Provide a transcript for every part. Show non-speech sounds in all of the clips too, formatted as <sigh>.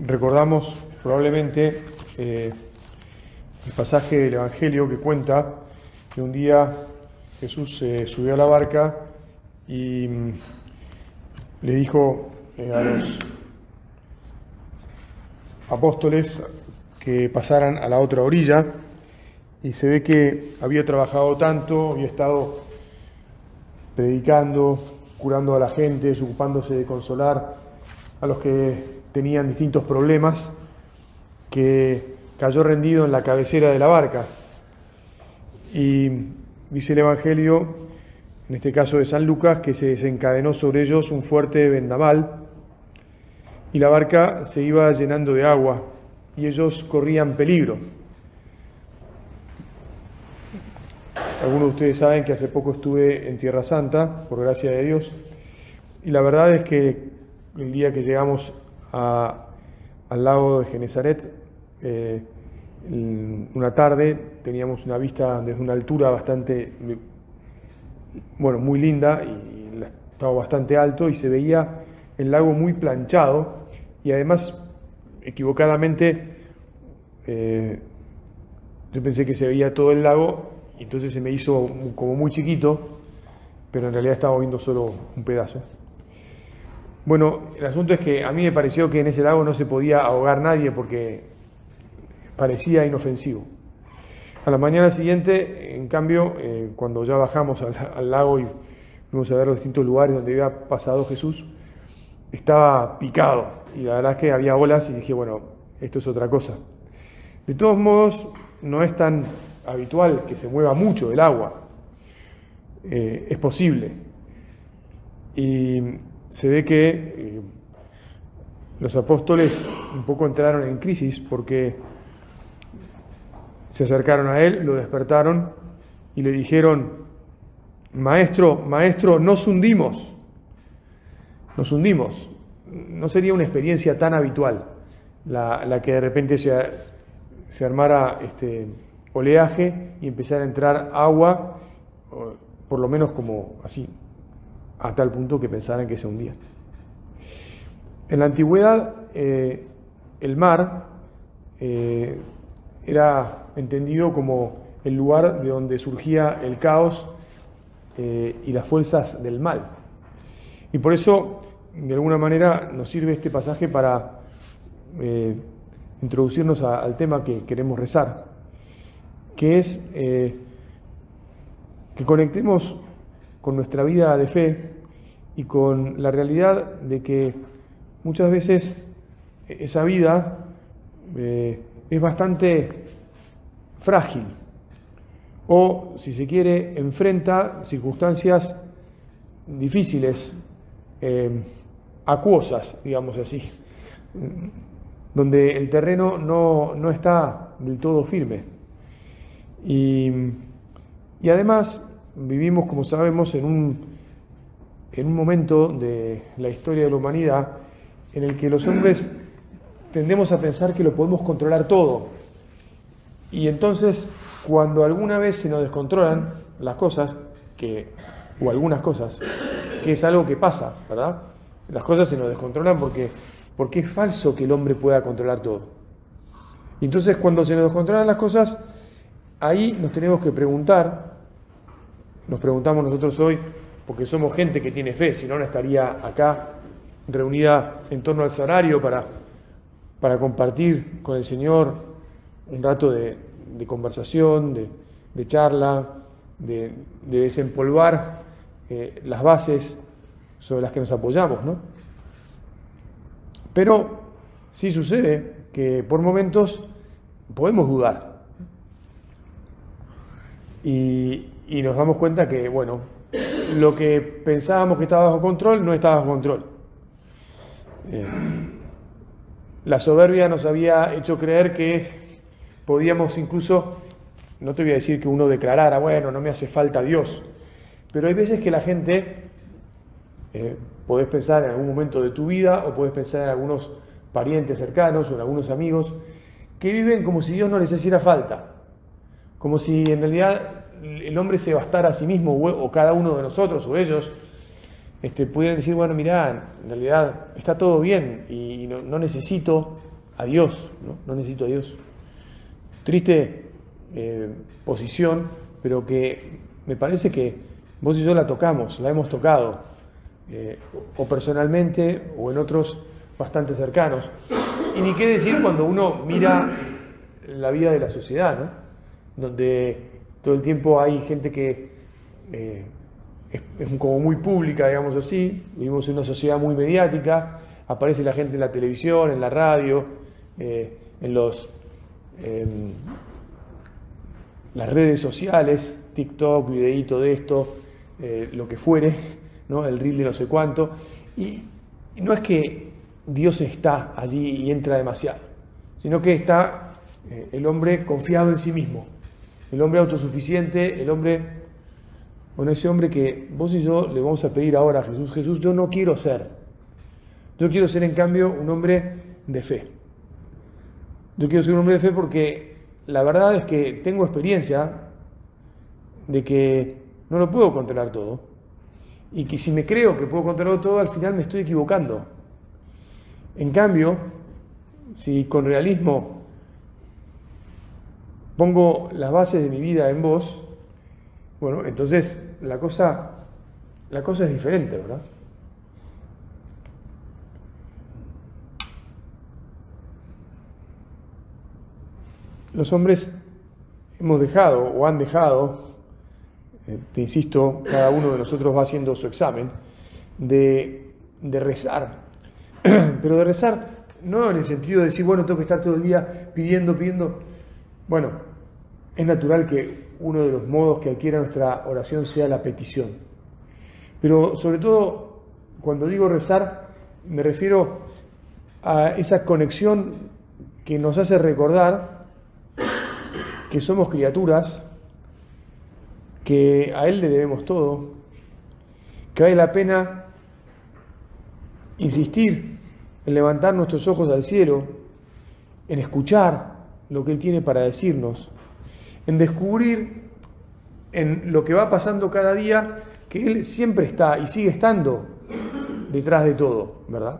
Recordamos probablemente eh, el pasaje del Evangelio que cuenta que un día Jesús se subió a la barca y mm, le dijo eh, a los apóstoles que pasaran a la otra orilla y se ve que había trabajado tanto, había estado predicando, curando a la gente, ocupándose de consolar a los que tenían distintos problemas, que cayó rendido en la cabecera de la barca. Y dice el Evangelio, en este caso de San Lucas, que se desencadenó sobre ellos un fuerte vendaval y la barca se iba llenando de agua y ellos corrían peligro. Algunos de ustedes saben que hace poco estuve en Tierra Santa, por gracia de Dios, y la verdad es que el día que llegamos al lago de Genezaret. Eh, una tarde teníamos una vista desde una altura bastante, bueno, muy linda y estaba bastante alto y se veía el lago muy planchado y además equivocadamente eh, yo pensé que se veía todo el lago y entonces se me hizo como muy chiquito, pero en realidad estaba viendo solo un pedazo. Bueno, el asunto es que a mí me pareció que en ese lago no se podía ahogar nadie porque parecía inofensivo. A la mañana siguiente, en cambio, eh, cuando ya bajamos al, lago y fuimos a ver los distintos lugares donde había pasado Jesús, estaba picado y la verdad es que había olas y dije, bueno, esto es otra cosa. De todos modos, no es tan habitual que se mueva mucho el agua. Eh, es posible. Y se ve que eh, los apóstoles un poco entraron en crisis porque se acercaron a él, lo despertaron y le dijeron, maestro, maestro, nos hundimos, nos hundimos. No sería una experiencia tan habitual la, que de repente se, se armara este oleaje y empezara a entrar agua, por lo menos como así, a tal punto que pensaran que se hundía. En la antigüedad, eh, el mar eh, era entendido como el lugar de donde surgía el caos eh, y las fuerzas del mal. Y por eso, de alguna manera, nos sirve este pasaje para introducirnos al tema que queremos rezar, que es que conectemos con nuestra vida de fe y con la realidad de que muchas veces esa vida eh, es bastante frágil o, si se quiere, enfrenta circunstancias difíciles, eh, acuosas, digamos así, donde el terreno no, está del todo firme. Y, y además vivimos, como sabemos, en un, en un momento de la historia de la humanidad en el que los hombres tendemos a pensar que lo podemos controlar todo. Y entonces, cuando alguna vez se nos descontrolan las cosas, que, o algunas cosas, que es algo que pasa, ¿verdad? Las cosas se nos descontrolan porque, porque es falso que el hombre pueda controlar todo. Y entonces, cuando se nos descontrolan las cosas, ahí nos tenemos que preguntar nos preguntamos nosotros hoy, porque somos gente que tiene fe, si no, no estaría acá reunida en torno al salario para, para compartir con el Señor un rato de, conversación, de, charla, de, desempolvar eh, las bases sobre las que nos apoyamos, ¿no? Pero sí sucede que por momentos podemos dudar. Y, y nos damos cuenta que, bueno, lo que pensábamos que estaba bajo control no estaba bajo control. Eh, la soberbia nos había hecho creer que podíamos incluso, no te voy a decir que uno declarara, bueno, no me hace falta Dios, pero hay veces que la gente, eh, podés pensar en algún momento de tu vida o podés pensar en algunos parientes cercanos o en algunos amigos, que viven como si Dios no les hiciera falta, como si en realidad el hombre se bastara a sí mismo o cada uno de nosotros o ellos este, pudieran decir, bueno, mirá, en realidad está todo bien y no, necesito a Dios, ¿no? necesito a Dios. Triste eh, posición, pero que me parece que vos y yo la tocamos, la hemos tocado, eh, o personalmente o en otros bastante cercanos. Y ni qué decir cuando uno mira la vida de la sociedad, ¿no? donde todo el tiempo hay gente que eh, es, como muy pública, digamos así, vivimos en una sociedad muy mediática, aparece la gente en la televisión, en la radio, eh, en los, las redes sociales, TikTok, videíto de esto, eh, lo que fuere, ¿no? el reel de no sé cuánto, y, no es que Dios está allí y entra demasiado, sino que está el hombre confiado en sí mismo, el hombre autosuficiente, el hombre bueno, ese hombre que vos y yo le vamos a pedir ahora a Jesús, Jesús, yo no quiero ser. Yo quiero ser en cambio un hombre de fe. Yo quiero ser un hombre de fe porque la verdad es que tengo experiencia de que no lo puedo controlar todo. Y que si me creo que puedo controlar todo, al final me estoy equivocando. En cambio, si con realismo pongo las bases de mi vida en vos, bueno, entonces la cosa, la cosa es diferente, ¿verdad? Los hombres hemos dejado o han dejado, eh, te insisto, cada uno de nosotros va haciendo su examen, de, de rezar, <clears throat> pero de rezar no en el sentido de decir, bueno, tengo que estar todo el día pidiendo, pidiendo. Bueno, es natural que uno de los modos que adquiera nuestra oración sea la petición. Pero sobre todo, cuando digo rezar, me refiero a esa conexión que nos hace recordar que somos criaturas, que a Él le debemos todo, que vale la pena insistir en levantar nuestros ojos al cielo, en escuchar lo que Él tiene para decirnos, en descubrir en lo que va pasando cada día que Él siempre está y sigue estando detrás de todo, ¿verdad?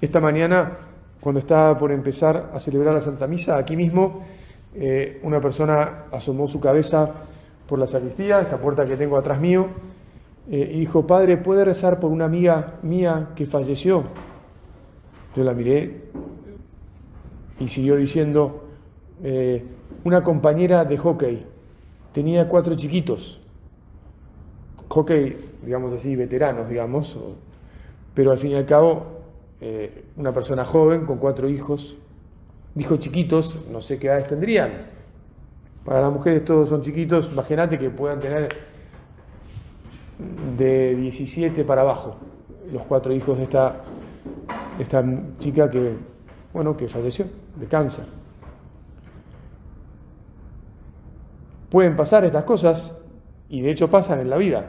Esta mañana, cuando estaba por empezar a celebrar la Santa Misa, aquí mismo eh, una persona asomó su cabeza por la sacristía, esta puerta que tengo atrás mío, eh, y dijo, Padre, ¿puede rezar por una amiga mía que falleció? Yo la miré y siguió diciendo, eh, una compañera de hockey, tenía cuatro chiquitos, hockey, digamos así, veteranos, digamos, pero al fin y al cabo, eh, una persona joven con cuatro hijos, dijo chiquitos, no sé qué edades tendrían. Para las mujeres todos son chiquitos, imagínate que puedan tener de 17 para abajo los cuatro hijos de esta, esta chica que, bueno, que falleció de cáncer. Pueden pasar estas cosas y de hecho pasan en la vida.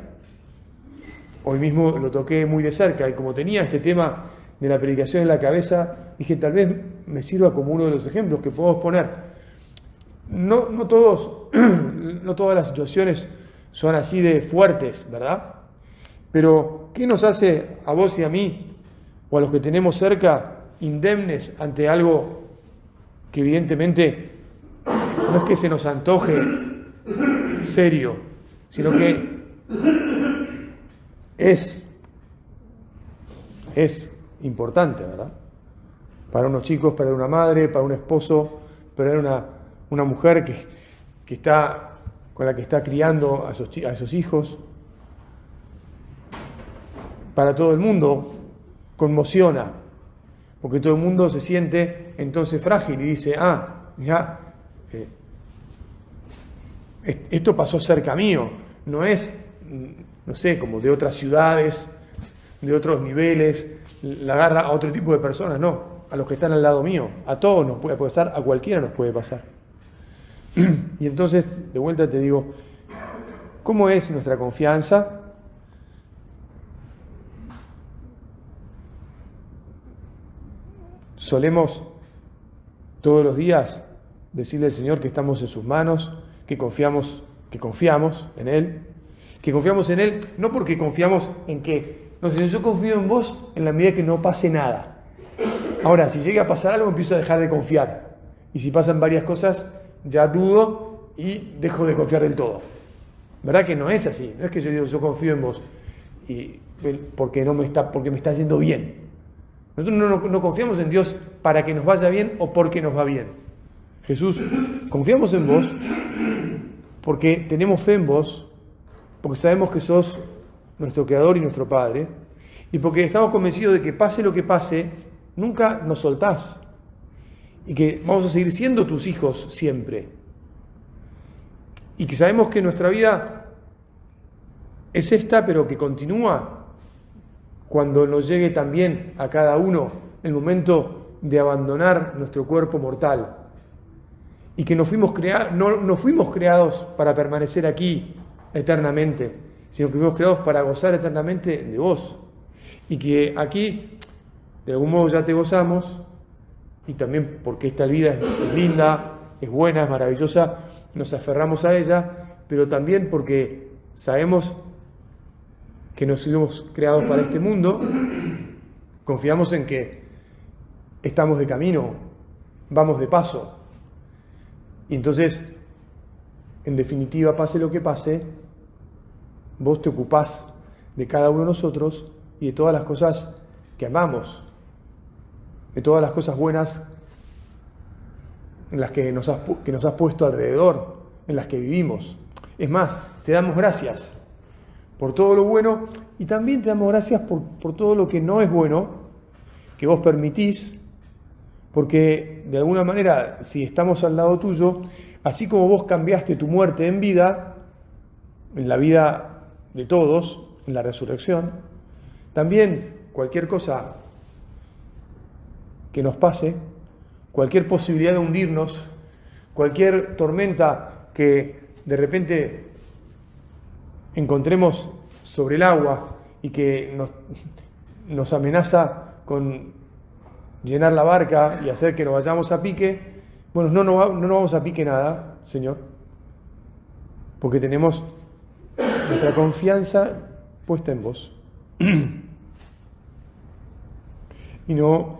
Hoy mismo lo toqué muy de cerca y como tenía este tema de la predicación en la cabeza, dije tal vez me sirva como uno de los ejemplos que podemos poner. No, no, todos, <clears throat> no todas las situaciones son así de fuertes, ¿verdad? Pero, ¿qué nos hace a vos y a mí, o a los que tenemos cerca, indemnes ante algo que evidentemente no es que se nos antoje serio, sino que es, es importante, ¿verdad? Para unos chicos, para una madre, para un esposo, para una, una mujer que, que, está con la que está criando a esos, a hijos. Para todo el mundo conmociona, porque todo el mundo se siente entonces frágil y dice, ah, ya, eh, esto pasó cerca mío, no es, no sé, como de otras ciudades, de otros niveles, la agarra a otro tipo de personas, no, a los que están al lado mío, a todos nos puede pasar, a cualquiera nos puede pasar. <clears throat> Y entonces, de vuelta te digo, ¿cómo es nuestra confianza? Solemos todos los días decirle al Señor que estamos en sus manos, que confiamos, que confiamos en Él, que confiamos en Él, no porque confiamos en que, no, Señor, yo confío en vos en la medida que no pase nada. Ahora, si llega a pasar algo, empiezo a dejar de confiar. Y si pasan varias cosas, ya dudo y dejo de confiar del todo. ¿Verdad que no es así? No es que yo digo, yo confío en vos y porque, no me, está, porque me está yendo bien. Nosotros no, no confiamos en Dios para que nos vaya bien o porque nos va bien. Jesús, confiamos en vos porque tenemos fe en vos, porque sabemos que sos nuestro Creador y nuestro Padre, y porque estamos convencidos de que pase lo que pase, nunca nos soltás y que vamos a seguir siendo tus hijos siempre. Y que sabemos que nuestra vida es esta, pero que continúa cuando nos llegue también a cada uno el momento de abandonar nuestro cuerpo mortal. Y que no fuimos, no, no fuimos creados para permanecer aquí eternamente, sino que fuimos creados para gozar eternamente de vos. Y que aquí, de algún modo, ya te gozamos, y también porque esta vida es, linda, es buena, es maravillosa, nos aferramos a ella, pero también porque sabemos que nos fuimos creados para este mundo, confiamos en que estamos de camino, vamos de paso. Y entonces, en definitiva, pase lo que pase, vos te ocupás de cada uno de nosotros y de todas las cosas que amamos, de todas las cosas buenas en las que nos has, que nos has puesto alrededor, en las que vivimos. Es más, te damos gracias por todo lo bueno y también te damos gracias por, por todo lo que no es bueno, que vos permitís, porque de alguna manera, si estamos al lado tuyo, así como vos cambiaste tu muerte en vida, en la vida de todos, en la resurrección, también cualquier cosa que nos pase, cualquier posibilidad de hundirnos, cualquier tormenta que de repente encontremos sobre el agua y que nos, nos amenaza con llenar la barca y hacer que nos vayamos a pique, bueno, no, no, no nos vamos a pique nada, Señor, porque tenemos nuestra confianza puesta en vos. y no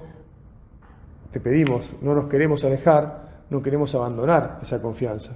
te pedimos, no nos queremos alejar, no queremos abandonar esa confianza.